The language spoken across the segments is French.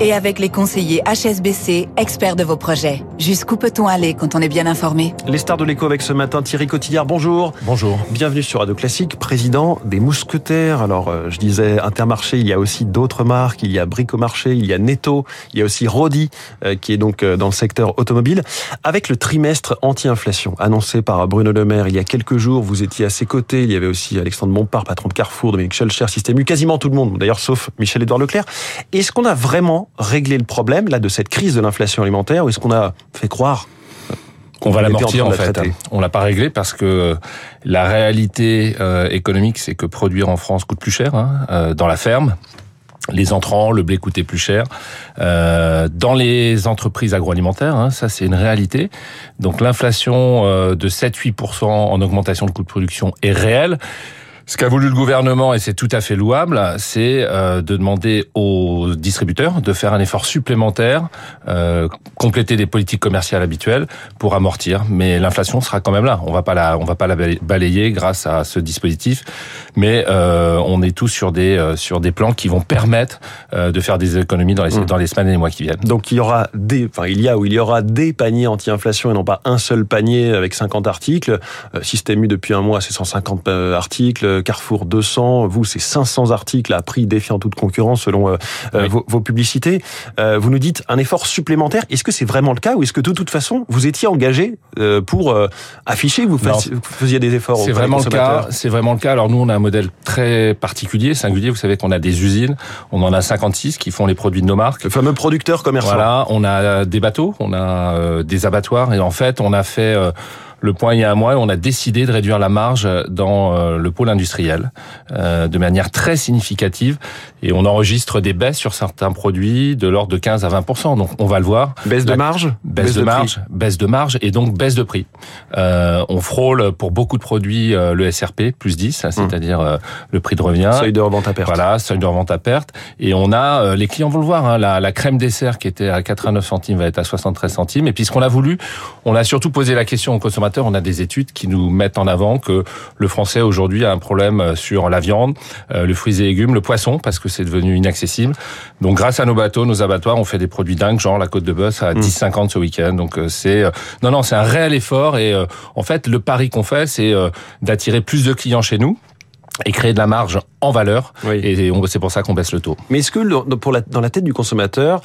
et avec les conseillers HSBC, experts de vos projets. Jusqu'où peut-on aller quand on est bien informé? Les stars de l'écho avec ce matin Thierry Cotillard, bonjour. Bonjour. Bienvenue sur Radio Classique, président des Mousquetaires. Alors, euh, je disais Intermarché, il y a aussi d'autres marques, il y a Bricomarché, il y a Netto, il y a aussi Rodi, euh, qui est donc euh, dans le secteur automobile. Avec le trimestre anti-inflation annoncé par Bruno Le Maire il y a quelques jours, vous étiez à ses côtés, il y avait aussi Alexandre Bompard, patron de Carrefour, Dominique Schelcher, Système U, quasiment tout le monde, d'ailleurs sauf Michel-Édouard Leclerc. Est-ce qu'on a vraiment régler le problème là de cette crise de l'inflation alimentaire ou est-ce qu'on a fait croire qu'on va l'amortir en, en fait. On l'a pas réglé parce que la réalité euh, économique, c'est que produire en France coûte plus cher hein, euh, dans la ferme. Les entrants, le blé coûtait plus cher. Euh, dans les entreprises agroalimentaires, hein, ça c'est une réalité. Donc l'inflation euh, de 7-8% en augmentation de coûts de production est réelle. Ce qu'a voulu le gouvernement, et c'est tout à fait louable, c'est euh, de demander aux distributeurs de faire un effort supplémentaire, euh, compléter des politiques commerciales habituelles pour amortir. Mais l'inflation sera quand même là. On va pas la, on va pas la balayer grâce à ce dispositif. Mais euh, on est tous sur des euh, sur des plans qui vont permettre euh, de faire des économies dans les mmh. dans les semaines et les mois qui viennent. Donc il y aura des, enfin il y a ou il y aura des paniers anti-inflation et non pas un seul panier avec 50 articles. Système U depuis un mois, c'est 150 articles. Carrefour 200, vous c'est 500 articles à prix défiant toute concurrence selon euh, oui. vos, vos, publicités. Euh, vous nous dites un effort supplémentaire. Est-ce que c'est vraiment le cas ou est-ce que de toute façon vous étiez engagé euh, pour afficher vous, faisiez, vous faisiez des efforts C'est vraiment le cas. C'est vraiment le cas. Alors nous on a un modèle très particulier, singulier. Vous savez qu'on a des usines, on en a 56 qui font les produits de nos marques. Le fameux producteur commercial. Voilà, on a des bateaux, on a des abattoirs et en fait on a fait le point il y a un mois, on a décidé de réduire la marge dans euh, le pôle industriel euh, de manière très significative et on enregistre des baisses sur certains produits de l'ordre de 15 à 20% Donc on va le voir. Baisse de marge, baisse, baisse de, de marge, baisse de marge et donc baisse de prix. Euh, on frôle pour beaucoup de produits euh, le SRP plus 10, c'est-à-dire euh, le prix de revient. Seuil de revente à perte. Voilà, seuil de revente à perte. Et on a les clients vont le voir. Hein, la, la, crème dessert qui était à 89 centimes va être à 73 centimes. Et puis ce qu'on a voulu, on a surtout posé la question aux consommateurs on a des études qui nous mettent en avant que le français aujourd'hui a un problème sur la viande, euh, le fruits et légumes, le poisson, parce que c'est devenu inaccessible. Donc grâce à nos bateaux, nos abattoirs, on fait des produits dingues, genre la côte de bœuf à 10,50 ce week-end. Donc euh, c'est... Euh, non, non, c'est un réel effort. Et en fait, le pari qu'on fait, c'est d'attirer plus de clients chez nous et créer de la marge en valeur. Oui. Et c'est pour ça qu'on baisse le taux. Mais est-ce que dans la tête du consommateur,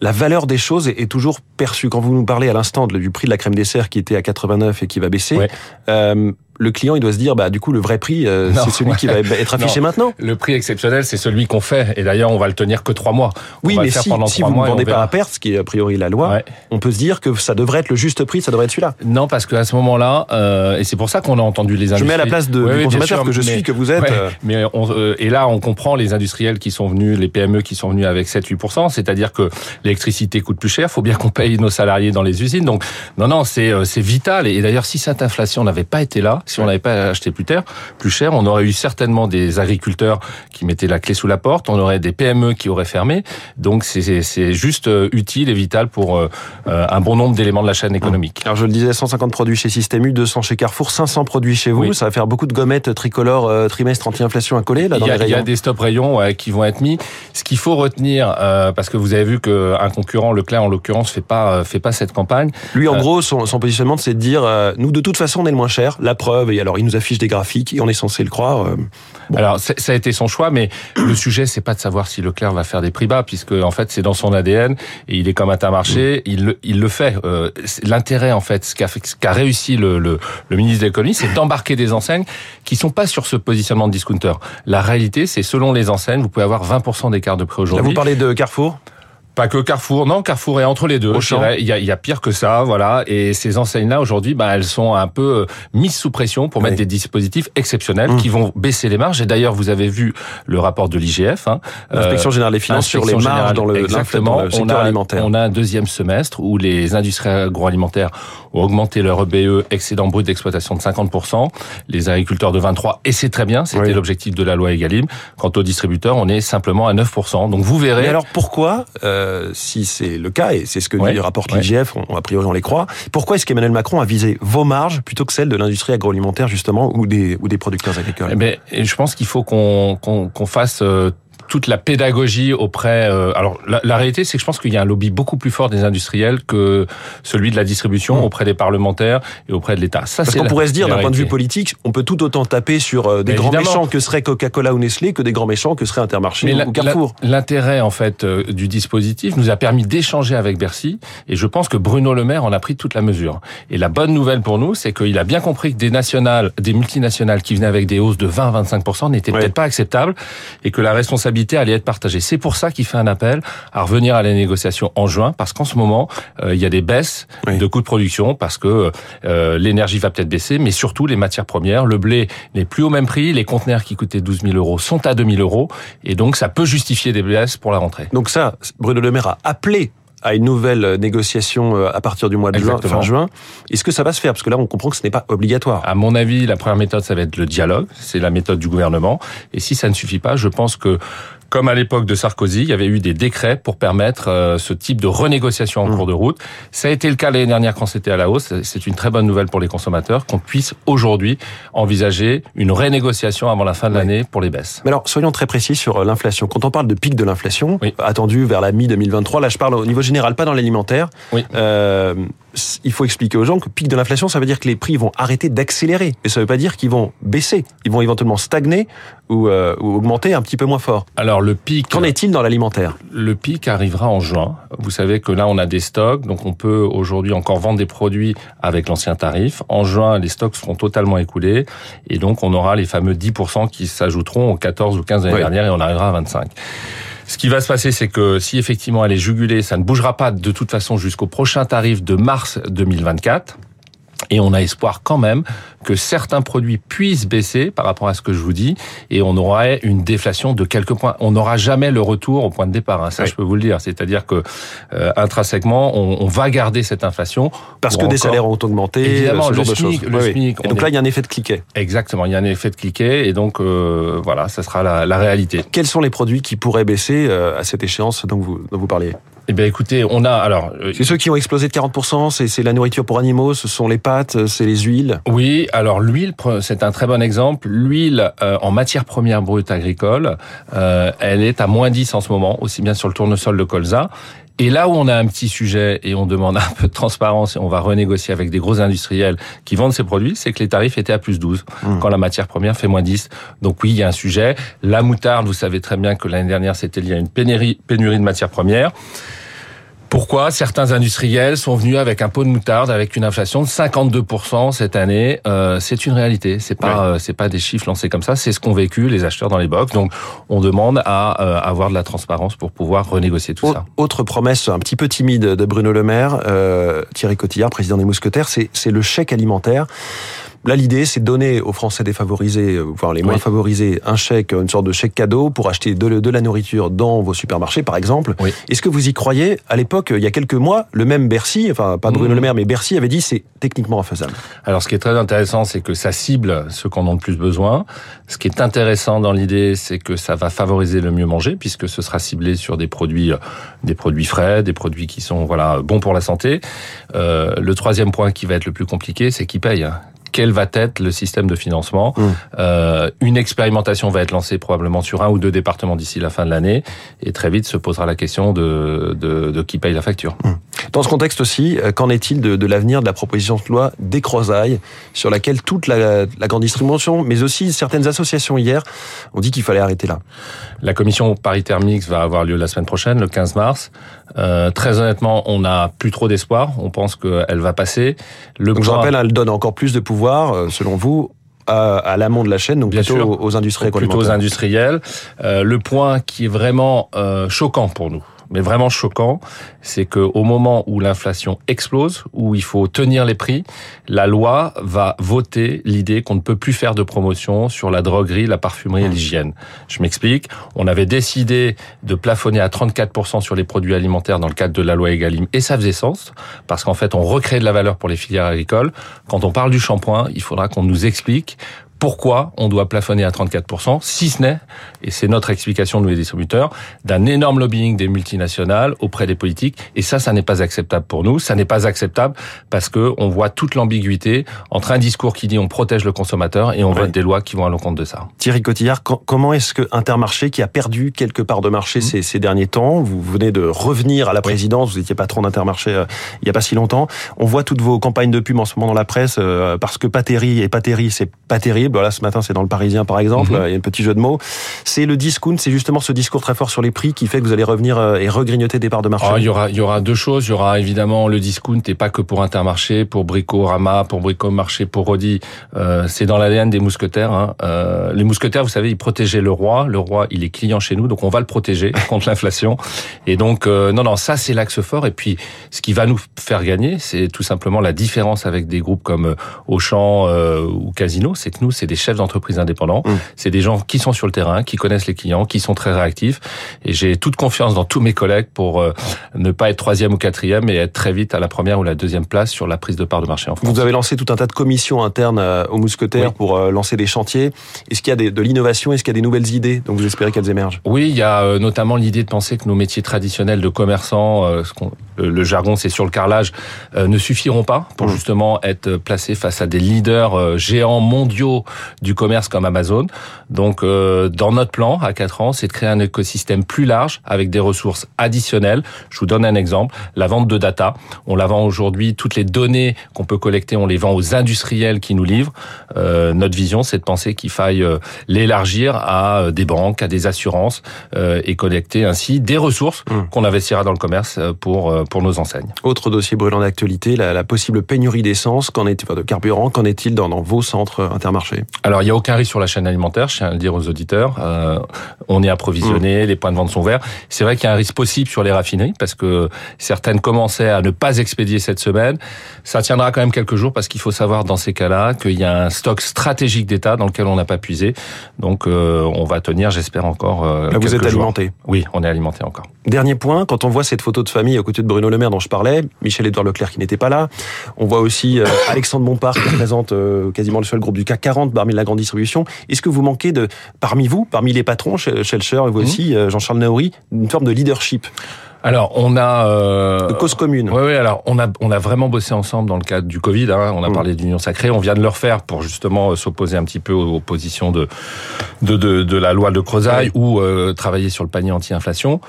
la valeur des choses est, toujours perçue. Quand vous nous parlez à l'instant du prix de la crème dessert qui était à 89 et qui va baisser, ouais. euh, le client il doit se dire bah du coup le vrai prix euh, c'est celui qui va être affiché non. maintenant. Le prix exceptionnel c'est celui qu'on fait et d'ailleurs on va le tenir que trois mois. Oui mais si, si vous ne vendez pas à perte, ce qui est a priori la loi, ouais. on peut se dire que ça devrait être le juste prix, ça devrait être celui-là. Non parce qu'à ce moment-là euh, et c'est pour ça qu'on a entendu les industries. Je mets à la place de, ouais, du consommateur sûr, que je mais, suis que vous êtes. Euh... Mais on, euh, et là on comprend les industriels qui sont venus, les PME qui sont venus avec 7-8%, c'est-à-dire que l'électricité coûte plus cher, faut bien qu'on paye nos salariés dans les usines. Donc non non c'est euh, c'est vital et d'ailleurs si cette inflation n'avait pas été là, si on n'avait pas acheté plus tard, plus cher. On aurait eu certainement des agriculteurs qui mettaient la clé sous la porte. On aurait des PME qui auraient fermé. Donc c'est juste euh, utile et vital pour euh, un bon nombre d'éléments de la chaîne économique. Alors je le disais, 150 produits chez Système U, 200 chez Carrefour, 500 produits chez vous. Oui. Ça va faire beaucoup de gommettes tricolores euh, trimestre anti-inflation à coller là dans il y a, les rayons. Il y a des stop rayons ouais, qui vont être mis. Ce qu'il faut retenir, euh, parce que vous avez vu qu'un concurrent, Leclerc en l'occurrence, fait pas fait pas cette campagne. Lui, en gros, son, son positionnement, c'est de dire, nous de toute façon, on est le moins cher. La preuve, et alors il nous affiche des graphiques et on est censé le croire. Euh, bon. Alors ça a été son choix, mais le sujet c'est pas de savoir si Leclerc va faire des prix bas, puisque en fait c'est dans son ADN et il est comme Intermarché, mmh. il le, il le fait. Euh, L'intérêt en fait, ce qu'a qu réussi le, le, le ministre de l'économie, c'est d'embarquer des enseignes qui sont pas sur ce positionnement de discounter. La réalité, c'est selon les enseignes, vous pouvez avoir 20% d'écart de prix aujourd'hui. Vous parlez de Carrefour? Pas que Carrefour, non, Carrefour est entre les deux. Il y, y a pire que ça, voilà. Et ces enseignes-là aujourd'hui, bah, elles sont un peu euh, mises sous pression pour oui. mettre des dispositifs exceptionnels mmh. qui vont baisser les marges. Et d'ailleurs, vous avez vu le rapport de l'IGF, hein, l'inspection générale des finances sur les marges générale, dans le, exactement. Dans le secteur on a, alimentaire. On a un deuxième semestre où les industries agroalimentaires ont augmenté leur EBE excédent brut d'exploitation de 50%, les agriculteurs de 23, et c'est très bien, c'était oui. l'objectif de la loi Egalim. Quant aux distributeurs, on est simplement à 9%. Donc vous verrez. Mais alors pourquoi euh euh, si c'est le cas, et c'est ce que ouais, rapporte l'IGF, on, a priori on les croit, pourquoi est-ce qu'Emmanuel Macron a visé vos marges plutôt que celles de l'industrie agroalimentaire justement ou des, ou des producteurs agricoles? Eh ben, Je pense qu'il faut qu'on qu'on fasse euh, toute la pédagogie auprès. Euh, alors la, la réalité, c'est que je pense qu'il y a un lobby beaucoup plus fort des industriels que celui de la distribution mmh. auprès des parlementaires et auprès de l'État. Ça, Parce qu'on pourrait se dire, d'un point de vue politique, on peut tout autant taper sur euh, des Mais grands évidemment. méchants que seraient Coca-Cola ou Nestlé que des grands méchants que seraient Intermarché ou Carrefour. L'intérêt en fait euh, du dispositif nous a permis d'échanger avec Bercy et je pense que Bruno Le Maire en a pris toute la mesure. Et la bonne nouvelle pour nous, c'est qu'il a bien compris que des nationales, des multinationales qui venaient avec des hausses de 20-25% n'étaient ouais. peut-être pas acceptables et que la responsabilité allait être partagée. C'est pour ça qu'il fait un appel à revenir à la négociation en juin, parce qu'en ce moment, euh, il y a des baisses oui. de coûts de production, parce que euh, l'énergie va peut-être baisser, mais surtout les matières premières. Le blé n'est plus au même prix, les conteneurs qui coûtaient 12 000 euros sont à 2 000 euros, et donc ça peut justifier des baisses pour la rentrée. Donc ça, Bruno Le Maire a appelé à une nouvelle négociation euh, à partir du mois de juin, fin juin. Est-ce que ça va se faire? Parce que là, on comprend que ce n'est pas obligatoire. À mon avis, la première méthode, ça va être le dialogue. C'est la méthode du gouvernement. Et si ça ne suffit pas, je pense que comme à l'époque de Sarkozy, il y avait eu des décrets pour permettre euh, ce type de renégociation en mmh. cours de route. Ça a été le cas l'année dernière quand c'était à la hausse. C'est une très bonne nouvelle pour les consommateurs qu'on puisse aujourd'hui envisager une renégociation avant la fin de oui. l'année pour les baisses. Mais alors, soyons très précis sur euh, l'inflation. Quand on parle de pic de l'inflation, oui. attendu vers la mi-2023, là je parle au niveau général, pas dans l'alimentaire, oui. euh, il faut expliquer aux gens que pic de l'inflation, ça veut dire que les prix vont arrêter d'accélérer. Mais ça ne veut pas dire qu'ils vont baisser. Ils vont éventuellement stagner ou, euh, ou, augmenter un petit peu moins fort. Alors le pic... Qu'en est-il dans l'alimentaire? Le pic arrivera en juin. Vous savez que là, on a des stocks, donc on peut aujourd'hui encore vendre des produits avec l'ancien tarif. En juin, les stocks seront totalement écoulés et donc on aura les fameux 10% qui s'ajouteront aux 14 ou 15 l'année oui. dernière et on arrivera à 25. Ce qui va se passer, c'est que si effectivement elle est jugulée, ça ne bougera pas de toute façon jusqu'au prochain tarif de mars 2024. Et on a espoir quand même que certains produits puissent baisser par rapport à ce que je vous dis, et on aurait une déflation de quelques points. On n'aura jamais le retour au point de départ, hein, ça oui. je peux vous le dire. C'est-à-dire que euh, intrinsèquement, on, on, va garder cette inflation parce que encore... des salaires ont augmenté, évidemment, ce le SMIC, de le. SMIC, Et donc là, il y a un effet de cliquet. Exactement, il y a un effet de cliquet, et donc euh, voilà, ça sera la, la, réalité. Quels sont les produits qui pourraient baisser euh, à cette échéance dont vous, dont vous parliez? Eh bien, écoutez, on a alors. Euh, c'est ceux qui ont explosé de 40%. C'est la nourriture pour animaux. Ce sont les pâtes, c'est les huiles. Oui, alors l'huile, c'est un très bon exemple. L'huile euh, en matière première brute agricole, euh, elle est à moins 10 en ce moment, aussi bien sur le tournesol de colza. Et là où on a un petit sujet et on demande un peu de transparence et on va renégocier avec des gros industriels qui vendent ces produits, c'est que les tarifs étaient à plus 12 mmh. quand la matière première fait moins 10. Donc oui, il y a un sujet. La moutarde, vous savez très bien que l'année dernière, c'était lié à une pénurie, pénurie de matières premières. Pourquoi certains industriels sont venus avec un pot de moutarde avec une inflation de 52% cette année? Euh, C'est une réalité. C'est pas ouais. euh, c'est pas des chiffres lancés comme ça. C'est ce qu'ont vécu les acheteurs dans les box. Donc on demande à euh, avoir de la transparence pour pouvoir renégocier tout ça. Autre promesse un petit peu timide de Bruno Le Maire, euh, Thierry Cotillard, président des Mousquetaires, c'est c'est le chèque alimentaire. Là, l'idée, c'est de donner aux Français défavorisés, enfin les moins oui. favorisés, un chèque, une sorte de chèque cadeau pour acheter de, de la nourriture dans vos supermarchés, par exemple. Oui. Est-ce que vous y croyez? À l'époque, il y a quelques mois, le même Bercy, enfin pas Bruno mmh. Le Maire, mais Bercy avait dit c'est techniquement infaisable. Alors, ce qui est très intéressant, c'est que ça cible ceux qui en ont le plus besoin. Ce qui est intéressant dans l'idée, c'est que ça va favoriser le mieux manger, puisque ce sera ciblé sur des produits, des produits frais, des produits qui sont voilà bons pour la santé. Euh, le troisième point qui va être le plus compliqué, c'est qui paye quel va être le système de financement. Mmh. Euh, une expérimentation va être lancée probablement sur un ou deux départements d'ici la fin de l'année, et très vite se posera la question de, de, de qui paye la facture. Mmh. Dans ce contexte aussi, euh, qu'en est-il de, de l'avenir de la proposition de loi des Crozailles, sur laquelle toute la, la, grande distribution, mais aussi certaines associations hier, ont dit qu'il fallait arrêter là? La commission paritaire mixte va avoir lieu la semaine prochaine, le 15 mars. Euh, très honnêtement, on n'a plus trop d'espoir. On pense qu'elle va passer. Le donc point... je rappelle, elle donne encore plus de pouvoir, euh, selon vous, à, à l'amont de la chaîne, donc Bien plutôt sûr, aux industries Plutôt aux industriels. Euh, le point qui est vraiment euh, choquant pour nous, mais vraiment choquant, c'est que au moment où l'inflation explose, où il faut tenir les prix, la loi va voter l'idée qu'on ne peut plus faire de promotion sur la droguerie, la parfumerie et l'hygiène. Je m'explique. On avait décidé de plafonner à 34% sur les produits alimentaires dans le cadre de la loi Egalim, et ça faisait sens, parce qu'en fait, on recrée de la valeur pour les filières agricoles. Quand on parle du shampoing, il faudra qu'on nous explique pourquoi on doit plafonner à 34%, si ce n'est, et c'est notre explication de nos distributeurs, d'un énorme lobbying des multinationales auprès des politiques. Et ça, ça n'est pas acceptable pour nous. Ça n'est pas acceptable parce que on voit toute l'ambiguïté entre un discours qui dit on protège le consommateur et on vote des lois qui vont à l'encontre de ça. Thierry Cotillard, comment est-ce que Intermarché, qui a perdu quelques parts de marché mmh. ces, derniers temps, vous venez de revenir à la présidence, vous étiez patron d'Intermarché euh, il n'y a pas si longtemps, on voit toutes vos campagnes de pub en ce moment dans la presse euh, parce que Patéry et Patéry, c'est pas terrible. Voilà, ce matin, c'est dans le Parisien, par exemple. Mhm. Il y a un petit jeu de mots. C'est le discount, c'est justement ce discours très fort sur les prix qui fait que vous allez revenir euh, et regrignoter des parts de marché. Ah, il y aura, il y aura deux choses. Il y aura évidemment le discount et pas que pour Intermarché, pour Brico-Rama, pour Brico-Marché, pour Rodi. Euh, c'est dans l'ADN des mousquetaires. Hein. Euh, les mousquetaires, vous savez, ils protégeaient le roi. Le roi, il est client chez nous, donc on va le protéger contre l'inflation. Et donc, euh, non, non, ça c'est l'axe fort. Et puis, ce qui va nous faire gagner, c'est tout simplement la différence avec des groupes comme Auchan ou Casino, c'est que nous, c'est des chefs d'entreprise indépendants. Mmh. C'est des gens qui sont sur le terrain, qui connaissent les clients, qui sont très réactifs. Et j'ai toute confiance dans tous mes collègues pour euh, ne pas être troisième ou quatrième et être très vite à la première ou la deuxième place sur la prise de part de marché en France. Vous avez lancé tout un tas de commissions internes euh, aux mousquetaires pour euh, lancer des chantiers. Est-ce qu'il y a de l'innovation? Est-ce qu'il y a des nouvelles idées Donc vous espérez qu'elles émergent? Oui, il y a notamment l'idée de penser que nos métiers traditionnels de commerçants, le jargon c'est sur le carrelage, ne suffiront pas pour mmh. justement être placés face à des leaders géants mondiaux du commerce comme Amazon. Donc, euh, dans notre plan à 4 ans, c'est de créer un écosystème plus large avec des ressources additionnelles. Je vous donne un exemple la vente de data. On la vend aujourd'hui. Toutes les données qu'on peut collecter, on les vend aux industriels qui nous livrent. Euh, notre vision, c'est de penser qu'il faille euh, l'élargir à des banques, à des assurances et collecter ainsi des ressources mmh. qu'on investira dans le commerce pour pour nos enseignes. Autre dossier brûlant d'actualité, la, la, possible pénurie d'essence. Qu'en est-il de carburant? Qu'en est-il dans, dans vos centres Alors, il y a aucun risque sur la chaîne alimentaire, je tiens à le dire aux auditeurs. Euh, on est approvisionné, mmh. les points de vente sont verts. C'est vrai qu'il y a un risque possible sur les raffineries parce que certaines commençaient à ne pas expédier cette semaine. Ça tiendra quand même quelques jours parce qu'il faut savoir dans ces cas-là qu'il y a un stock stratégique d'État dans lequel on n'a pas puisé. Donc euh, on va tenir, j'espère encore. Euh, Là, vous êtes alimenté. Oui, on est alimenté encore. Dernier point, quand on voit cette photo de famille aux côtés de Bruno Le Maire dont je parlais, Michel-Édouard Leclerc qui n'était pas là, on voit aussi Alexandre Bompard qui représente quasiment le seul groupe du CAC 40 parmi la grande distribution. Est-ce que vous manquez de, parmi vous, parmi les patrons, Shelcher et vous mhm. aussi, euh, Jean-Charles Naouri, une forme de leadership? Alors, on a euh, de cause commune. Oui, oui. Alors, on a on a vraiment bossé ensemble dans le cadre du Covid. Hein. On a mhm. parlé d'union sacrée. On vient de le refaire pour justement euh, s'opposer un petit peu aux positions de de, de, de la loi de Crozaille ou travailler sur le panier anti-inflation.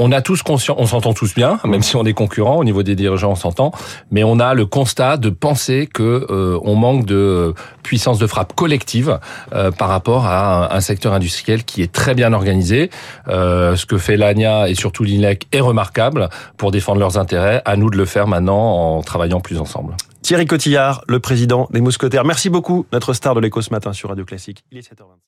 On a tous conscience, on s'entend tous bien, même si on est concurrents au niveau des dirigeants, on s'entend, mais on a le constat de penser que euh, on manque de puissance de frappe collective euh, par rapport à un, secteur industriel qui est très bien organisé. Euh, ce que fait l'ANIA et surtout l'INEC est remarquable pour défendre leurs intérêts. À nous de le faire maintenant en travaillant plus ensemble. Thierry Cotillard, le président des Mousquetaires. Merci beaucoup, notre star de l'écho ce matin sur Radio Classique. Il est 7h25.